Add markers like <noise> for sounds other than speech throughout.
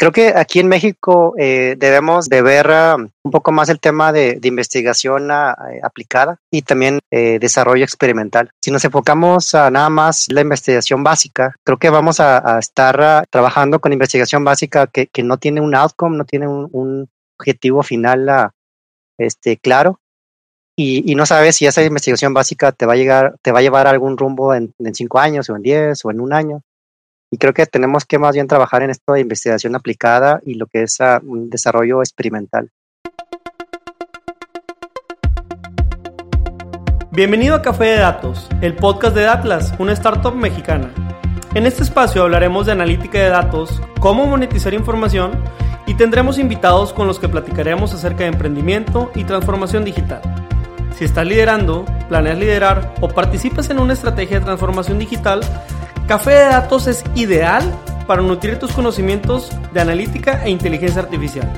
creo que aquí en México eh, debemos de ver um, un poco más el tema de, investigación uh, aplicada y también eh, desarrollo experimental. Si nos enfocamos a nada más la investigación básica, creo que vamos a, estar uh, trabajando con investigación básica que, no tiene un outcome, no tiene un, objetivo final este, claro. Y, no sabes si esa investigación básica te va a llegar, te va a llevar a algún rumbo en cinco años o en diez o en un año. Y creo que tenemos que más bien trabajar en esto de investigación aplicada y lo que es ah, un desarrollo experimental. Bienvenido a Café de Datos, el podcast de Atlas, una startup mexicana. En este espacio hablaremos de analítica de datos, cómo monetizar información y tendremos invitados con los que platicaremos acerca de emprendimiento y transformación digital. Si estás liderando, planeas liderar o participas en una estrategia de transformación digital, Café de Datos es ideal para nutrir tus conocimientos de analítica e inteligencia artificial,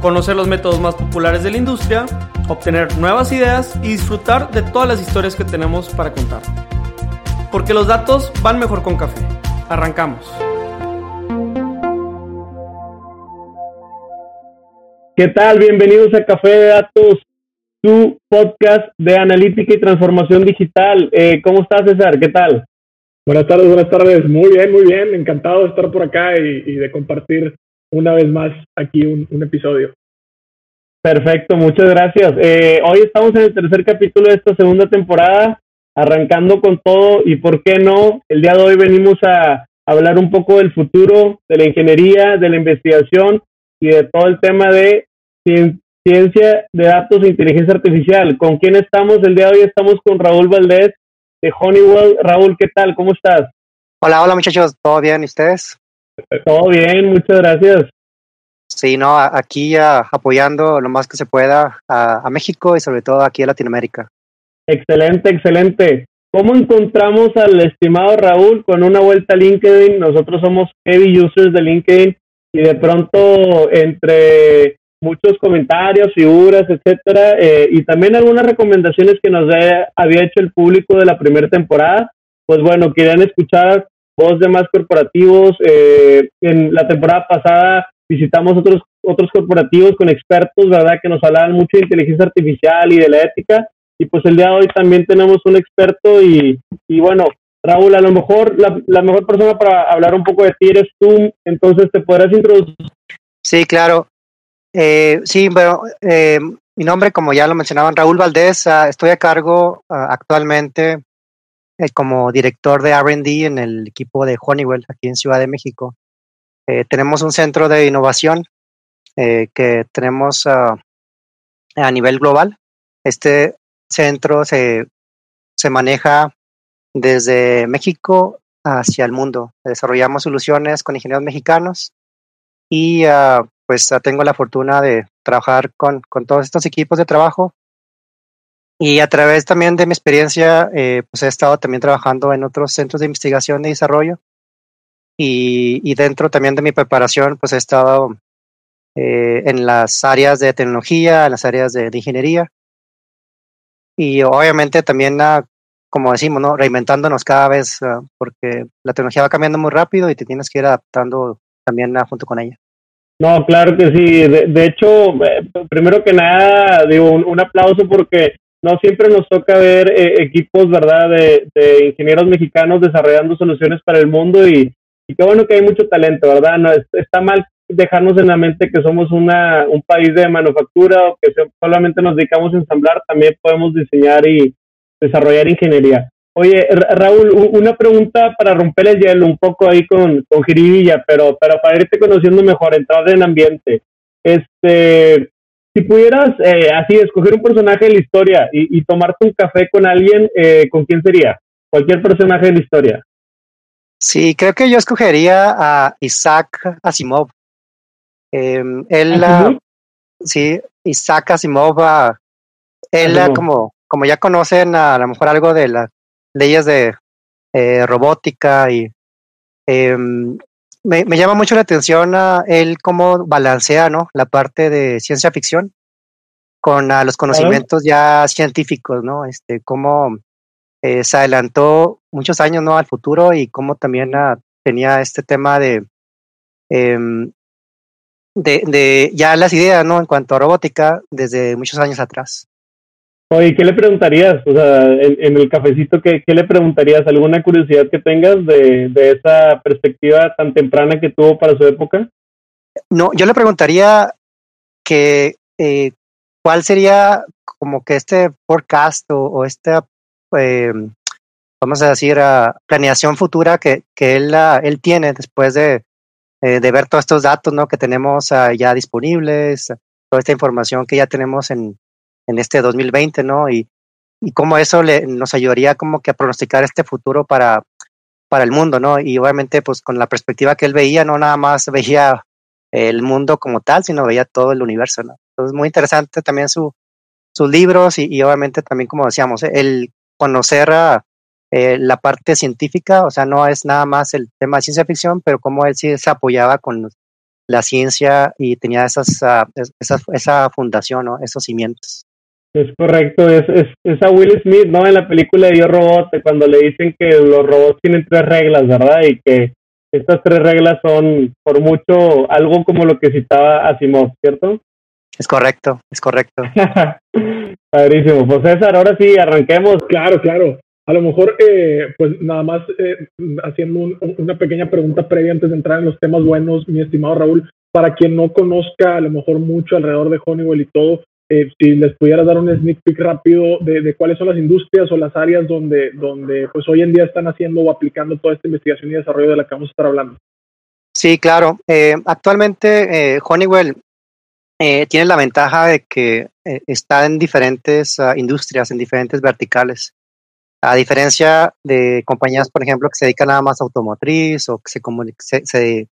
conocer los métodos más populares de la industria, obtener nuevas ideas y disfrutar de todas las historias que tenemos para contar. Porque los datos van mejor con café. Arrancamos. ¿Qué tal? Bienvenidos a Café de Datos, tu podcast de analítica y transformación digital. Eh, ¿Cómo estás, César? ¿Qué tal? Buenas tardes, buenas tardes. Muy bien, muy bien. Encantado de estar por acá y, de compartir una vez más aquí un, episodio. Perfecto, muchas gracias. Eh, hoy estamos en el tercer capítulo de esta segunda temporada, arrancando con todo y por qué no, el día de hoy venimos a hablar un poco del futuro, de la ingeniería, de la investigación y de todo el tema de ciencia de datos e inteligencia artificial. ¿Con quién estamos? El día de hoy estamos con Raúl Valdés, de Honeywell. Raúl, ¿qué tal? ¿Cómo estás? Hola, hola muchachos, ¿todo bien? ¿Y ustedes? Todo bien, muchas gracias. Sí, no, aquí apoyando lo más que se pueda a, México y sobre todo aquí a Latinoamérica. Excelente, excelente. ¿Cómo encontramos al estimado Raúl con una vuelta a LinkedIn? Nosotros somos heavy users de LinkedIn y de pronto entre muchos comentarios, figuras, etcétera, eh, y también algunas recomendaciones que nos había hecho el público de la primera temporada. Pues bueno, querían escuchar voz de más corporativos. Eh, en la temporada pasada visitamos otros otros corporativos con expertos, ¿verdad? Que nos hablaban mucho de inteligencia artificial y de la ética. Y pues el día de hoy también tenemos un experto y, y bueno, Raúl, a lo mejor la, la mejor persona para hablar un poco de ti eres tú, entonces te podrás introducir. Sí, claro. Eh, sí, bueno, eh, mi nombre, como ya lo mencionaban, Raúl Valdés. Ah, estoy a cargo ah, actualmente eh, como director de RD en el equipo de Honeywell aquí en Ciudad de México. tenemos un centro de innovación que tenemos ah, a nivel global. Este centro se, se maneja desde México hacia el mundo. Desarrollamos soluciones con ingenieros mexicanos y pues ah, tengo la fortuna de trabajar con, con, todos estos equipos de trabajo y a través también de mi experiencia, eh, pues he estado también trabajando en otros centros de investigación y desarrollo y, y dentro también de mi preparación, pues he estado eh, en las áreas de tecnología, en las áreas de, ingeniería y obviamente también, uh, como decimos, ¿no? reinventándonos cada vez ah, porque la tecnología va cambiando muy rápido y te tienes que ir adaptando también junto con ella. No, claro que sí. De, hecho, eh, primero que nada, digo, un, aplauso porque no siempre nos toca ver eh, equipos, ¿verdad?, de, ingenieros mexicanos desarrollando soluciones para el mundo y, qué bueno que hay mucho talento, ¿verdad? No, está mal dejarnos en la mente que somos una, un país de manufactura o que solamente nos dedicamos a ensamblar, también podemos diseñar y desarrollar ingeniería. Oye, Raúl, una pregunta para romper el hielo un poco ahí con, con Jiribilla, pero, pero para irte conociendo mejor, entrar en ambiente. Este, si pudieras eh, así escoger un personaje de la historia y, tomarte un café con alguien, eh, ¿con quién sería? Cualquier personaje de la historia. Sí, creo que yo escogería a Isaac Asimov. Em, él, ¿Asimov? sí, Isaac Asimov, ah, él como, como ya conocen a lo mejor algo de la leyes de eh, robótica y em, me, llama mucho la atención a él cómo balancea ¿no? la parte de ciencia ficción con los conocimientos ya científicos, ¿no? Este, cómo eh, se adelantó muchos años ¿no? al futuro y cómo también ah, tenía este tema de em, de, de ya las ideas, ¿no? En cuanto a robótica, desde muchos años atrás. Oye, ¿qué le preguntarías? O sea, en, el cafecito, ¿qué, ¿qué, le preguntarías? ¿Alguna curiosidad que tengas de, de, esa perspectiva tan temprana que tuvo para su época? No, yo le preguntaría que eh, cuál sería como que este forecast o, esta, eh, vamos a decir, uh, planeación futura que, que él, uh, él tiene después de, eh, de ver todos estos datos ¿no? que tenemos uh, ya disponibles, toda esta información que ya tenemos en, en este 2020, ¿no? Y, y cómo eso le, nos ayudaría como que a pronosticar este futuro para, para el mundo, ¿no? Y obviamente, pues con la perspectiva que él veía, no nada más <laughs> veía el mundo como tal, sino veía todo el universo, ¿no? Entonces, muy interesante también su, sus libros y, y obviamente también, como decíamos, el conocer eh, la parte científica, o sea, no es nada más el tema de ciencia ficción, pero como él sí se apoyaba con la ciencia y tenía esas, uh, esa, esa fundación, ¿no? esos cimientos. Es correcto, es, es, es, a Will Smith, ¿no? En la película de Yo Robot, cuando le dicen que los robots tienen tres reglas, ¿verdad? Y que estas tres reglas son, por mucho, algo como lo que citaba Asimov, ¿cierto? Es correcto, es correcto. <laughs> Padrísimo. Pues César, ahora sí, arranquemos. Claro, claro. A lo mejor, eh, pues nada más eh, haciendo un, una pequeña pregunta previa antes de entrar en los temas buenos, mi estimado Raúl, para quien no conozca a lo mejor mucho alrededor de Honeywell y todo, eh, si les pudiera dar un sneak peek rápido de, cuáles son las industrias o las áreas donde, donde pues hoy en día están haciendo o aplicando toda esta investigación y desarrollo de la que vamos a estar hablando. Sí, claro. Eh, actualmente eh, Honeywell eh, tiene la ventaja de que eh, está en diferentes uh, industrias, en diferentes verticales. A diferencia de compañías, por ejemplo, que se dedican nada más a automotriz o que se, se, se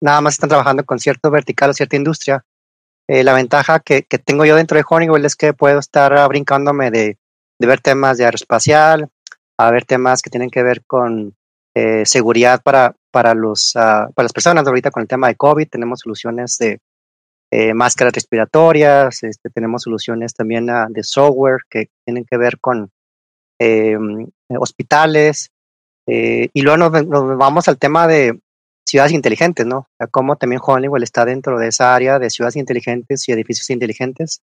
nada más están trabajando con cierto vertical o cierta industria, eh, la ventaja que, tengo yo dentro de Honeywell es que puedo estar uh, brincándome de, ver temas de aeroespacial, a ver temas que tienen que ver con eh, seguridad para, para, los, uh, para las personas. Ahorita con el tema de COVID tenemos soluciones de eh, máscaras respiratorias, este, tenemos soluciones también uh, de software que tienen que ver con em, hospitales. Y luego nos, vamos al tema de, ciudades inteligentes, ¿no? O sea, cómo también Honeywell está dentro de esa área de ciudades inteligentes y edificios inteligentes.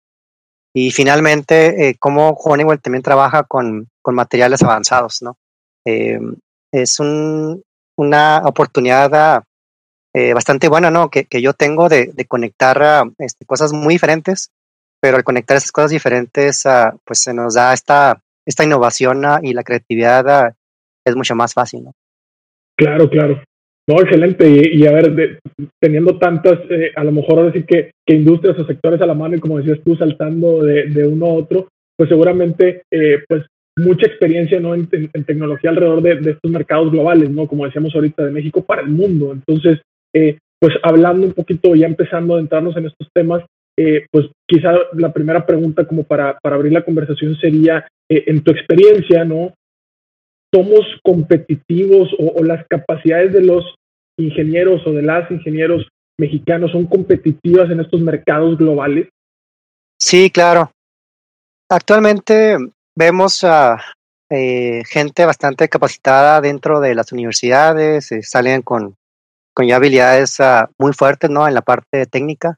Y finalmente, eh, cómo Honeywell también trabaja con, con materiales avanzados, ¿no? Eh, es un, una oportunidad eh, bastante buena, ¿no? Que, que yo tengo de, de conectar uh, este, cosas muy diferentes, pero al conectar esas cosas diferentes, uh, pues se nos da esta, esta innovación uh, y la creatividad es mucho más fácil, ¿no? Claro, claro. No, excelente. Y, y a ver, de, teniendo tantas, eh, a lo mejor decir que, que, industrias o sectores a la mano y como decías tú, saltando de, de uno a otro, pues seguramente, eh, pues mucha experiencia ¿no? En, en, en tecnología alrededor de, de, estos mercados globales, ¿no? Como decíamos ahorita, de México para el mundo. Entonces, eh, pues hablando un poquito, ya empezando a entrarnos en estos temas, eh, pues quizá la primera pregunta como para, para abrir la conversación sería, eh, en tu experiencia, ¿no? Somos competitivos o, las capacidades de los ingenieros o de las ingenieros mexicanos son competitivas en estos mercados globales? Sí, claro. Actualmente vemos a eh, gente bastante capacitada dentro de las universidades, eh, salen con, con ya habilidades uh, muy fuertes ¿no? en la parte técnica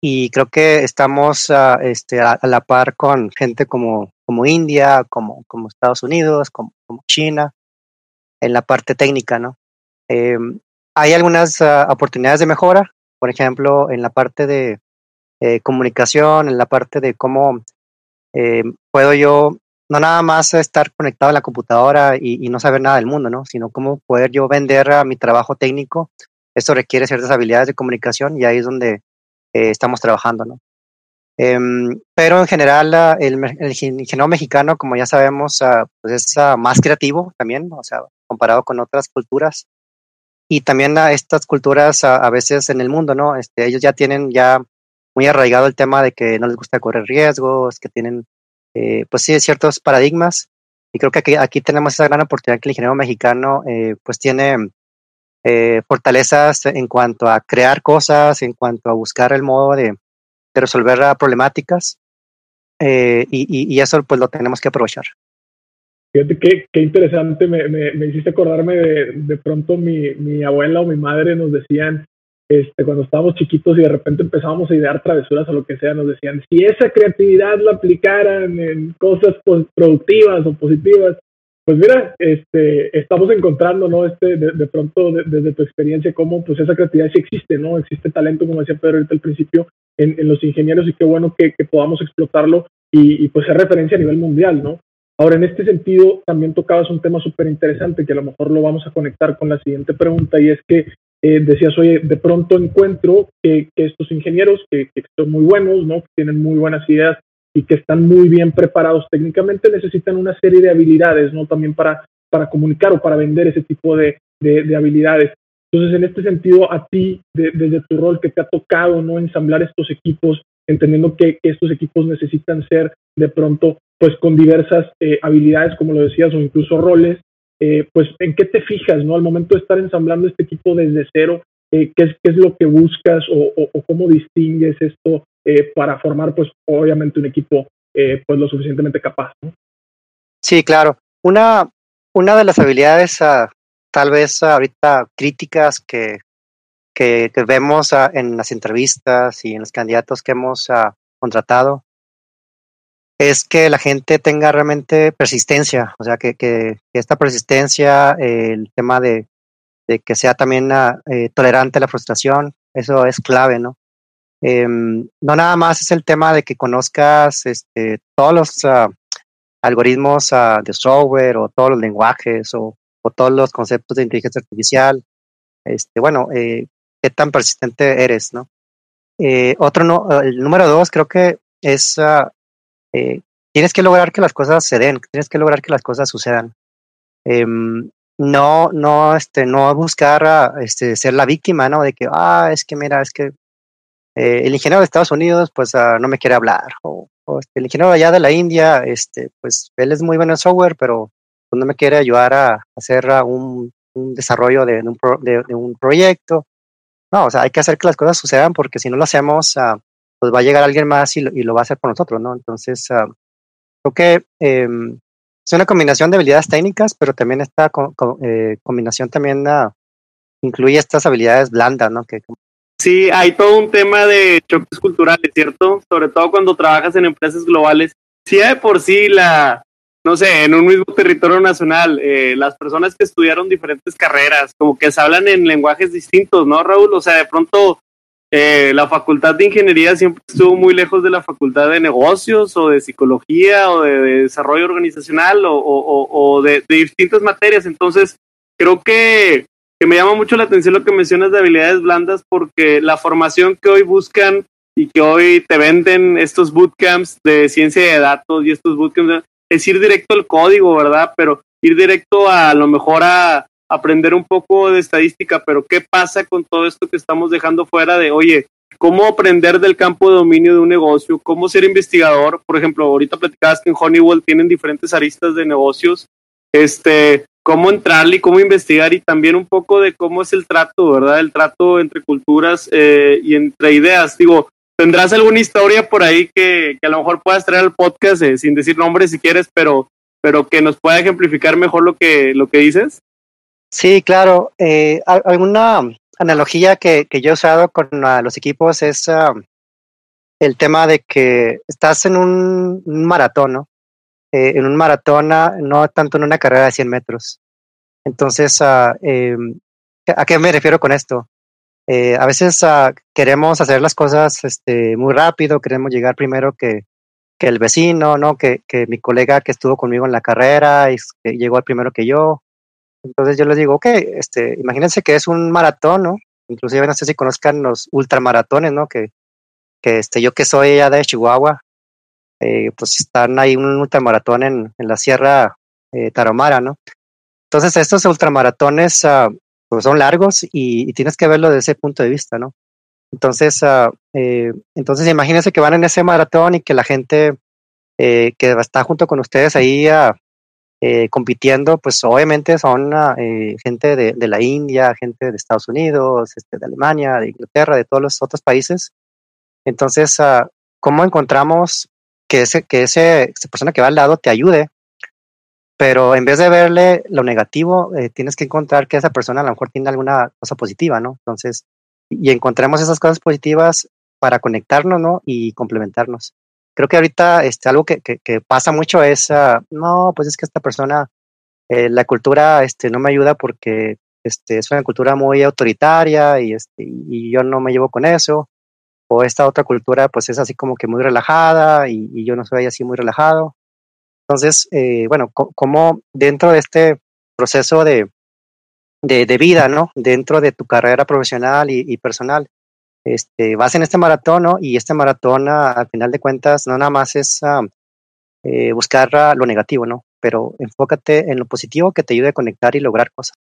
y creo que estamos uh, este, a, la par con gente como, como India, como, como Estados Unidos, como, China, en la parte técnica, ¿no? Eh, hay algunas uh, oportunidades de mejora, por ejemplo, en la parte de eh, comunicación, en la parte de cómo eh, puedo yo no nada más estar conectado a la computadora y, y, no saber nada del mundo, ¿no? Sino cómo poder yo vender a mi trabajo técnico. Esto requiere ciertas habilidades de comunicación y ahí es donde eh, estamos trabajando, ¿no? Eh, pero en general uh, el, el, ingeniero mexicano, como ya sabemos, uh, pues es uh, más creativo también, o sea, comparado con otras culturas. Y también a estas culturas a veces en el mundo, ¿no? Este, ellos ya tienen ya muy arraigado el tema de que no les gusta correr riesgos, que tienen, eh, pues sí, ciertos paradigmas. Y creo que aquí, aquí tenemos esa gran oportunidad que el ingeniero mexicano, eh, pues tiene eh, fortalezas en cuanto a crear cosas, en cuanto a buscar el modo de, resolver problemáticas. Eh, y, eso pues lo tenemos que aprovechar. Fíjate qué, interesante, me, me, me, hiciste acordarme de, de pronto mi, mi, abuela o mi madre nos decían este, cuando estábamos chiquitos y de repente empezábamos a idear travesuras o lo que sea, nos decían, si esa creatividad la aplicaran en cosas productivas o positivas, pues mira, este, estamos encontrando, ¿no? Este, de, pronto, desde tu experiencia, cómo pues esa creatividad sí existe, ¿no? Existe talento, como decía Pedro ahorita al principio, en, en los ingenieros y qué bueno que, que podamos explotarlo y, y, pues ser referencia a nivel mundial, ¿no? Ahora, en este sentido, también tocabas un tema súper interesante que a lo mejor lo vamos a conectar con la siguiente pregunta y es que eh, decías, oye, de pronto encuentro que, estos ingenieros, que, son muy buenos, ¿no? que tienen muy buenas ideas y que están muy bien preparados técnicamente, necesitan una serie de habilidades, ¿no? También para, para comunicar o para vender ese tipo de, de, habilidades. Entonces, en este sentido, a ti, desde tu rol que te ha tocado, ¿no? Ensamblar estos equipos, entendiendo que, estos equipos necesitan ser de pronto, pues con diversas eh, habilidades, como lo decías, o incluso roles, eh, pues en qué te fijas, ¿no? Al momento de estar ensamblando este equipo desde cero, eh, ¿qué, es, ¿qué, es, lo que buscas o, cómo distingues esto eh, para formar, pues obviamente un equipo pues lo suficientemente capaz, ¿no? Sí, claro. Una, una de las habilidades ah, tal vez ahorita críticas que, que, vemos ah, en las entrevistas y en los candidatos que hemos ah, contratado es que la gente tenga realmente persistencia, o sea, que, que, esta persistencia, el tema de, de, que sea también eh, tolerante a la frustración, eso es clave, ¿no? Em, no nada más es el tema de que conozcas este, todos los uh, algoritmos uh, de software o todos los lenguajes o, o, todos los conceptos de inteligencia artificial, este, bueno, eh, qué tan persistente eres, ¿no? Eh, otro, no, el número dos creo que es uh, tienes que lograr que las cosas se den, tienes que lograr que las cosas sucedan. Em, no, no, este, no buscar este, ser la víctima, ¿no? De que, ah, es que mira, es que eh, el ingeniero de Estados Unidos, pues ah, no me quiere hablar, o, este, el ingeniero allá de la India, este, pues él es muy bueno en software, pero pues, no me quiere ayudar a, hacer un, desarrollo de, un de, un proyecto. No, o sea, hay que hacer que las cosas sucedan porque si no lo hacemos, uh, pues va a llegar alguien más y lo, y lo va a hacer por nosotros, ¿no? Entonces, uh, creo que eh, es una combinación de habilidades técnicas, pero también esta eh, combinación también uh, incluye estas habilidades blandas, ¿no? Sí, hay todo un tema de choques culturales, ¿cierto? Sobre todo cuando trabajas en empresas globales. Sí, de por sí la, no sé, en un mismo territorio nacional, eh, las personas que estudiaron diferentes carreras, como que se hablan en lenguajes distintos, ¿no, Raúl? O sea, de pronto eh, la facultad de ingeniería siempre estuvo muy lejos de la facultad de negocios o de psicología o de, desarrollo organizacional o, de, distintas materias. Entonces, creo que, me llama mucho la atención lo que mencionas de habilidades blandas porque la formación que hoy buscan y que hoy te venden estos bootcamps de ciencia de datos y estos bootcamps es ir directo al código, ¿verdad? Pero ir directo a, a lo mejor a, aprender un poco de estadística, pero ¿qué pasa con todo esto que estamos dejando fuera de, oye, cómo aprender del campo de dominio de un negocio, cómo ser investigador? Por ejemplo, ahorita platicabas que en Honeywell tienen diferentes aristas de negocios, este, cómo entrarle y cómo investigar y también un poco de cómo es el trato, ¿verdad? El trato entre culturas eh, y entre ideas. Digo, ¿tendrás alguna historia por ahí que, que a lo mejor puedas traer al podcast eh, sin decir nombres si quieres, pero, pero que nos pueda ejemplificar mejor lo que, lo que dices? Sí, claro. Eh, alguna analogía que, que, yo he usado con uh, los equipos es uh, el tema de que estás en un, maratón, ¿no? Eh, en un maratón, uh, no tanto en una carrera de 100 metros. Entonces, em, ¿a qué me refiero con esto? Eh, a veces queremos hacer las cosas este, muy rápido, queremos llegar primero que, que el vecino, ¿no? Que, que mi colega que estuvo conmigo en la carrera y que llegó al primero que yo, entonces yo les digo, ok, este, imagínense que es un maratón, ¿no? Inclusive no sé si conozcan los ultramaratones, ¿no? Que, que este, yo que soy ya de Chihuahua, eh, pues están ahí un ultramaratón en, en la Sierra eh, Tarahumara, ¿no? Entonces estos ultramaratones uh, pues son largos y, tienes que verlo desde ese punto de vista, ¿no? Entonces, uh, eh, entonces imagínense que van en ese maratón y que la gente eh, que está junto con ustedes ahí uh, eh, compitiendo, pues obviamente son eh, gente de, de, la India, gente de Estados Unidos, este, de Alemania, de Inglaterra, de todos los otros países. Entonces, ¿cómo encontramos que, ese, que ese, esa persona que va al lado te ayude? Pero en vez de verle lo negativo, eh, tienes que encontrar que esa persona a lo mejor tiene alguna cosa positiva, ¿no? Entonces, y encontremos esas cosas positivas para conectarnos, ¿no? Y complementarnos. Creo que ahorita este, algo que, que, pasa mucho es, uh, no, pues es que esta persona, eh, la cultura este, no me ayuda porque este, es una cultura muy autoritaria y, este, y yo no me llevo con eso. O esta otra cultura, pues es así como que muy relajada y, y yo no soy así muy relajado. Entonces, eh, bueno, como dentro de este proceso de, de, vida, ¿no? Dentro de tu carrera profesional y, personal, este, vas en este maratón, ¿no? Y este maratón, al final de cuentas, no nada más es ah, eh, buscar lo negativo, ¿no? Pero enfócate en lo positivo que te ayude a conectar y lograr cosas.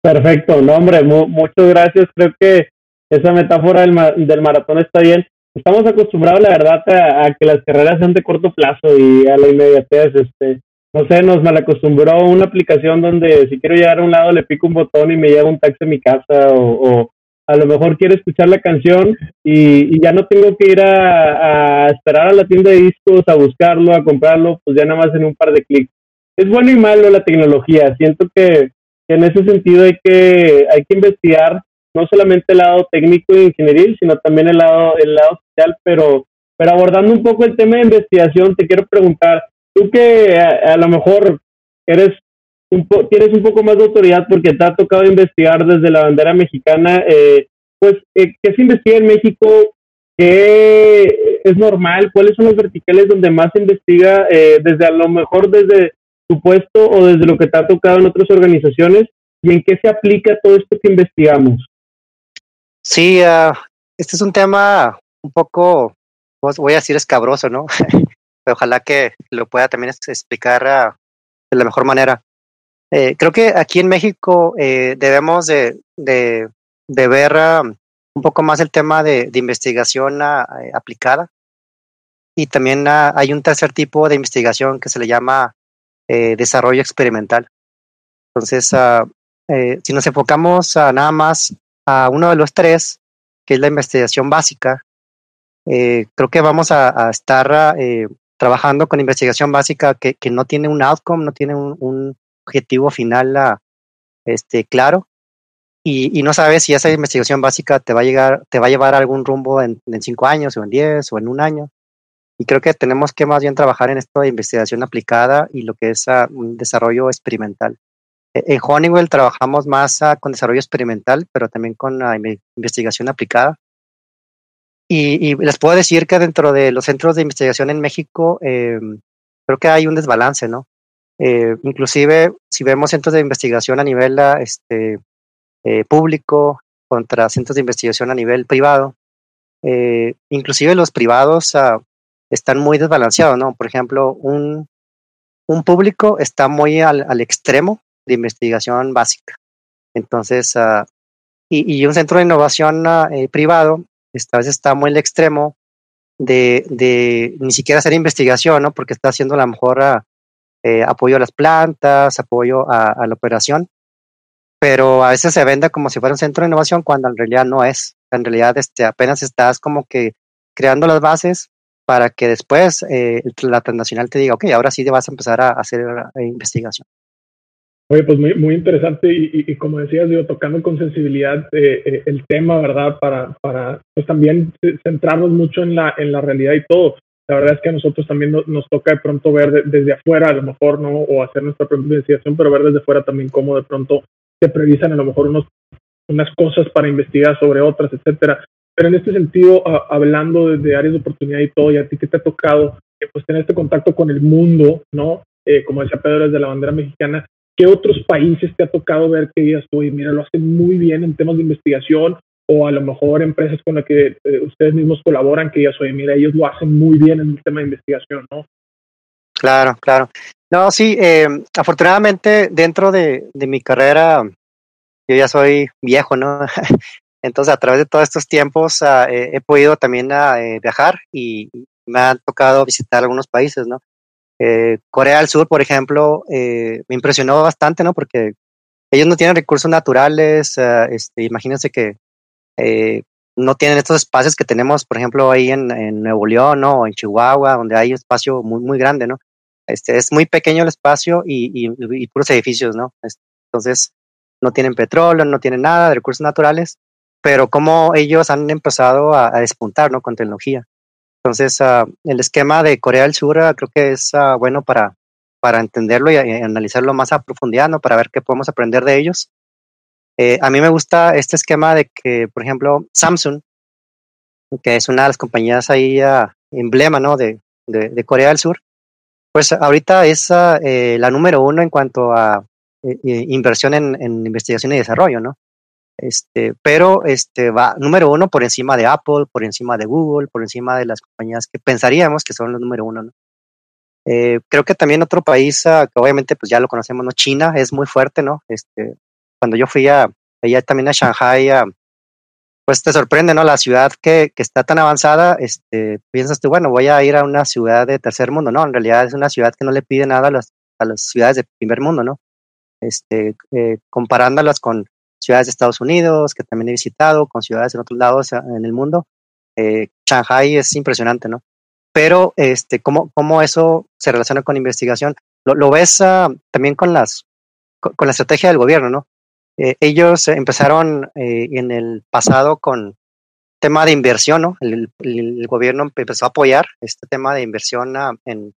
Perfecto, no, hombre, muchas gracias. Creo que esa metáfora del, del maratón está bien estamos acostumbrados, la verdad, a, que las carreras sean de corto plazo y a la inmediatez. Este, no sé, nos malacostumbró una aplicación donde si quiero llegar a un lado le pico un botón y me llega un taxi a mi casa o, a lo mejor quiero escuchar la canción y, ya no tengo que ir a, esperar a la tienda de discos a buscarlo, a comprarlo, pues ya nada más en un par de clics. Es bueno y malo la tecnología. Siento que, que en ese sentido hay que, hay que investigar no solamente el lado técnico e ingenieril, sino también el lado, el lado social, pero, pero abordando un poco el tema de investigación, te quiero preguntar, tú que a, lo mejor eres un tienes un poco más de autoridad porque te ha tocado investigar desde la bandera mexicana, eh, pues, eh, ¿qué se investiga en México? ¿Qué es normal? ¿Cuáles son los verticales donde más se investiga eh, desde a lo mejor desde tu puesto o desde lo que te ha tocado en otras organizaciones? ¿Y en qué se aplica todo esto que investigamos? Sí, uh, este es un tema un poco, voy a decir escabroso, ¿no? <laughs> Pero ojalá que lo pueda también explicar uh, de la mejor manera. Eh, creo que aquí en México eh, debemos de, de, ver uh, un poco más el tema de, de investigación eh, aplicada. Y también hay un tercer tipo de investigación que se le llama desarrollo experimental. Entonces, si nos enfocamos a nada más a uno de los tres, que es la investigación básica. Eh, creo que vamos a, estar eh, trabajando con investigación básica que, no tiene un outcome, no tiene un, objetivo final ah, este, claro. Y, no sabes si esa investigación básica te va a llegar, te va a llevar a algún rumbo en, en cinco años o en diez o en un año. Y creo que tenemos que más bien trabajar en esto de investigación aplicada y lo que es ah, un desarrollo experimental. En Honeywell trabajamos más ah, con desarrollo experimental, pero también con ah, investigación aplicada. Y, les puedo decir que dentro de los centros de investigación en México, em, creo que hay un desbalance, ¿no? Eh, inclusive, si vemos centros de investigación a nivel ah, este, eh, público contra centros de investigación a nivel privado, eh, inclusive los privados están muy desbalanceados, ¿no? Por ejemplo, un, un público está muy al, al extremo de investigación básica. Entonces, uh, y, un centro de innovación uh, eh, privado, esta vez está muy al extremo de, ni siquiera hacer investigación, ¿no? Porque está haciendo a lo mejor uh, eh, apoyo a las plantas, apoyo a, la operación, pero a veces se vende como si fuera un centro de innovación cuando en realidad no es. En realidad este, apenas estás como que creando las bases para que después eh, la transnacional te diga, ok, ahora sí te vas a empezar a hacer investigación. Oye, pues muy, muy interesante y, y, como decías, digo, tocando con sensibilidad eh, eh, el tema, ¿verdad? Para, para pues también centrarnos mucho en la, en la realidad y todo. La verdad es que a nosotros también nos, toca de pronto ver desde afuera, a lo mejor, ¿no? O hacer nuestra propia investigación, pero ver desde afuera también cómo de pronto se previsan a lo mejor unos, unas cosas para investigar sobre otras, etcétera. Pero en este sentido, hablando de, áreas de oportunidad y todo, y a ti que te ha tocado, eh, pues tener este contacto con el mundo, ¿no? como decía Pedro, desde la bandera mexicana, ¿Qué otros países te ha tocado ver que digas, oye, mira, lo hacen muy bien en temas de investigación? O a lo mejor empresas con las que eh, ustedes mismos colaboran, que digas, oye, mira, ellos lo hacen muy bien en el tema de investigación, ¿no? Claro, claro. No, sí, eh, afortunadamente dentro de, mi carrera, yo ya soy viejo, ¿no? <laughs> Entonces, a través de todos estos tiempos eh, he podido también uh, viajar y me ha tocado visitar algunos países, ¿no? Eh, Corea del Sur, por ejemplo, eh, me impresionó bastante, ¿no? Porque ellos no tienen recursos naturales, uh, este, imagínense que eh, no tienen estos espacios que tenemos, por ejemplo, ahí en, en, Nuevo León, ¿no? O en Chihuahua, donde hay espacio muy, muy grande, ¿no? Este, es muy pequeño el espacio y, y, y puros edificios, ¿no? Entonces, no tienen petróleo, no tienen nada de recursos naturales. pero como ellos han empezado a, despuntar ¿no? con tecnología. Entonces, uh, el esquema de Corea del Sur uh, creo que es uh, bueno para, para entenderlo y, analizarlo más a profundidad, ¿no? para ver qué podemos aprender de ellos. Eh, a mí me gusta este esquema de que, por ejemplo, Samsung, que es una de las compañías ahí emblema ¿no? de, de, Corea del Sur, pues ahorita es eh, la número uno en cuanto a eh, inversión en, investigación y desarrollo, ¿no? Este, pero este va número uno por encima de Apple, por encima de Google, por encima de las compañías que pensaríamos que son los número uno, ¿no? Eh, creo que también otro país ah, que obviamente pues ya lo conocemos, ¿no? China es muy fuerte, ¿no? Este, cuando yo fui a, allá también a Shanghai, a, pues te sorprende, ¿no? La ciudad que, que, está tan avanzada, este, piensas tú, bueno, voy a ir a una ciudad de tercer mundo, ¿no? En realidad es una ciudad que no le pide nada a las, a las ciudades de primer mundo, ¿no? Este, eh, comparándolas con ciudades de Estados Unidos, que también he visitado, con ciudades en otros lados en el mundo. Eh, Shanghai es impresionante, ¿no? Pero, este, ¿cómo, cómo eso se relaciona con investigación? Lo, lo ves uh, también con, las, con, con, la estrategia del gobierno, ¿no? Eh, ellos empezaron eh, en el pasado con tema de inversión, ¿no? El, el, el, gobierno empezó a apoyar este tema de inversión uh, en,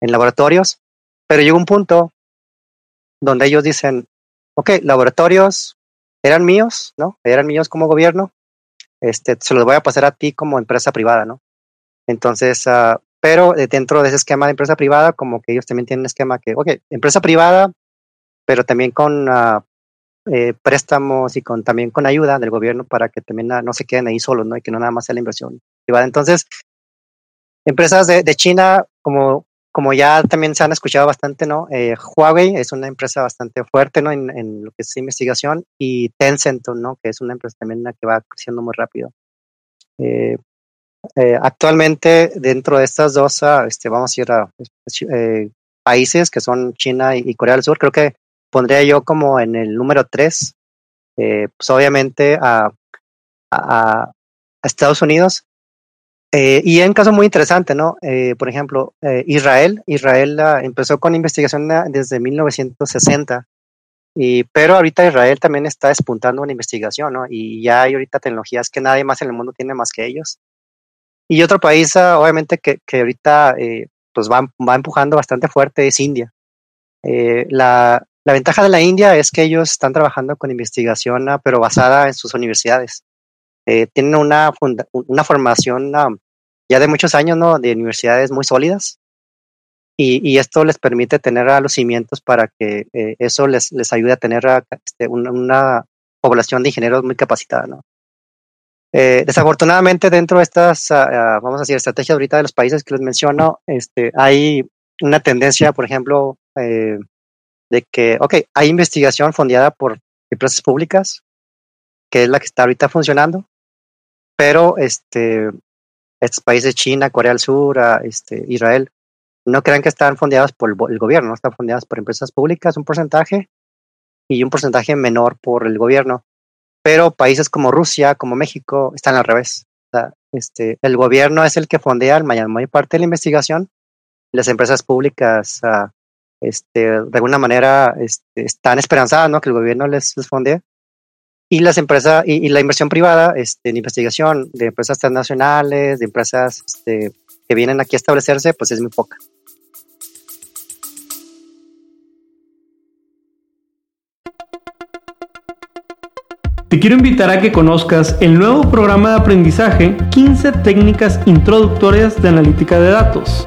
en laboratorios, pero llegó un punto donde ellos dicen, ok, laboratorios eran míos, ¿no? Eran míos como gobierno, este, se los voy a pasar a ti como empresa privada, ¿no? Entonces, uh, pero dentro de ese esquema de empresa privada, como que ellos también tienen un esquema que, ok, empresa privada, pero también con uh, préstamos y con también con ayuda del gobierno para que también uh, no se queden ahí solos, ¿no? Y que no nada más sea la inversión privada. Entonces, empresas de, de China, como como ya también se han escuchado bastante, ¿no? Eh, Huawei es una empresa bastante fuerte, ¿no? En, en, lo que es investigación y Tencent, ¿no? Que es una empresa también que va creciendo muy rápido. Eh, eh, actualmente, dentro de estas dos, uh, este, vamos a ir a países que son China y, Corea del Sur. Creo que pondría yo como en el número tres, pues obviamente a Estados Unidos eh, y en caso muy interesante, ¿no? Eh, por ejemplo, eh, Israel, Israel uh, empezó con investigación desde 1960, y, pero ahorita Israel también está despuntando una investigación, ¿no? Y ya hay ahorita tecnologías que nadie más en el mundo tiene más que ellos. Y otro país, uh, obviamente, que, que ahorita eh, pues va, va, empujando bastante fuerte es India. Eh, la, la, ventaja de la India es que ellos están trabajando con investigación, pero basada en sus universidades eh, tienen una, una formación um, ya de muchos años, ¿no? De universidades muy sólidas. Y, y, esto les permite tener a los cimientos para que eh, eso les, les ayude a tener a, este, una, una, población de ingenieros muy capacitada, ¿no? Eh, desafortunadamente, dentro de estas, uh, uh, vamos a decir, estrategias ahorita de los países que les menciono, este, hay una tendencia, por ejemplo, eh, de que, ok, hay investigación fondeada por empresas públicas, que es la que está ahorita funcionando, pero este, estos países, China, Corea del Sur, a, este, Israel, no crean que están fondeados por el, gobierno, no están fondeados por empresas públicas, un porcentaje, y un porcentaje menor por el gobierno. Pero países como Rusia, como México, están al revés. Este, el gobierno es el que fondea la mayor parte de la investigación, las empresas públicas uh, este, de alguna manera están esperanzadas ¿no? que el gobierno les, les fondee y las empresas y, la inversión privada este, en investigación de empresas transnacionales, de empresas este, que vienen aquí a establecerse, pues es muy poca. Te quiero invitar a que conozcas el nuevo programa de aprendizaje 15 técnicas introductorias de analítica de datos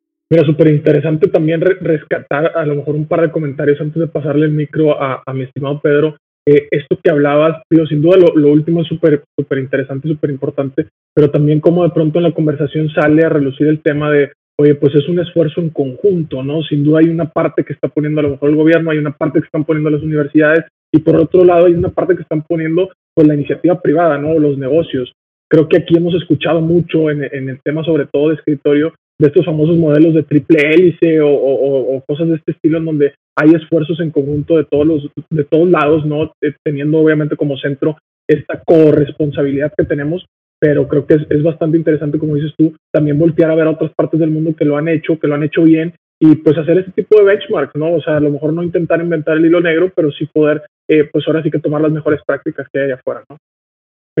Mira, súper interesante también rescatar a lo mejor un par de comentarios antes de pasarle el micro a, mi estimado Pedro. Eh, esto que hablabas, digo, sin duda lo, último es súper súper interesante, súper importante, pero también como de pronto en la conversación sale a relucir el tema de, oye, pues es un esfuerzo en conjunto, ¿no? Sin duda hay una parte que está poniendo a lo mejor el gobierno, hay una parte que están poniendo las universidades y por otro lado hay una parte que están poniendo pues la iniciativa privada, ¿no? Los negocios. Creo que aquí hemos escuchado mucho en el tema sobre todo de escritorio de estos famosos modelos de triple hélice o, cosas de este estilo en donde hay esfuerzos en conjunto de todos los de todos lados, no eh, teniendo obviamente como centro esta corresponsabilidad que tenemos, pero creo que es, bastante interesante, como dices tú, también voltear a ver a otras partes del mundo que lo han hecho, que lo han hecho bien y pues hacer este tipo de benchmarks, ¿no? O sea, a lo mejor no intentar inventar el hilo negro, pero sí poder, eh, pues ahora sí que tomar las mejores prácticas que hay afuera, ¿no?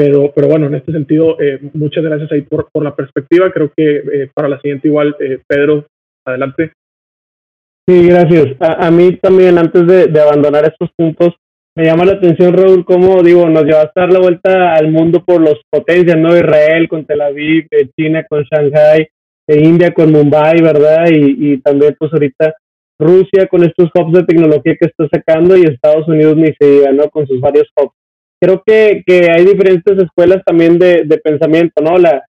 Pero, pero bueno, en este sentido, eh, muchas gracias ahí por, por, la perspectiva. Creo que eh, para la siguiente igual, eh, Pedro, adelante. Sí, gracias. A, mí también, antes de, de, abandonar estos puntos, me llama la atención, Raúl, cómo, digo, nos llevaste a dar la vuelta al mundo por los potencias, ¿no? Israel con Tel Aviv, China con Shanghai, India con Mumbai, ¿verdad? Y, y también, pues ahorita Rusia con estos hubs de tecnología que está sacando y Estados Unidos ni se diga, ¿no? Con sus varios hubs creo que, que hay diferentes escuelas también de, de pensamiento, ¿no? La,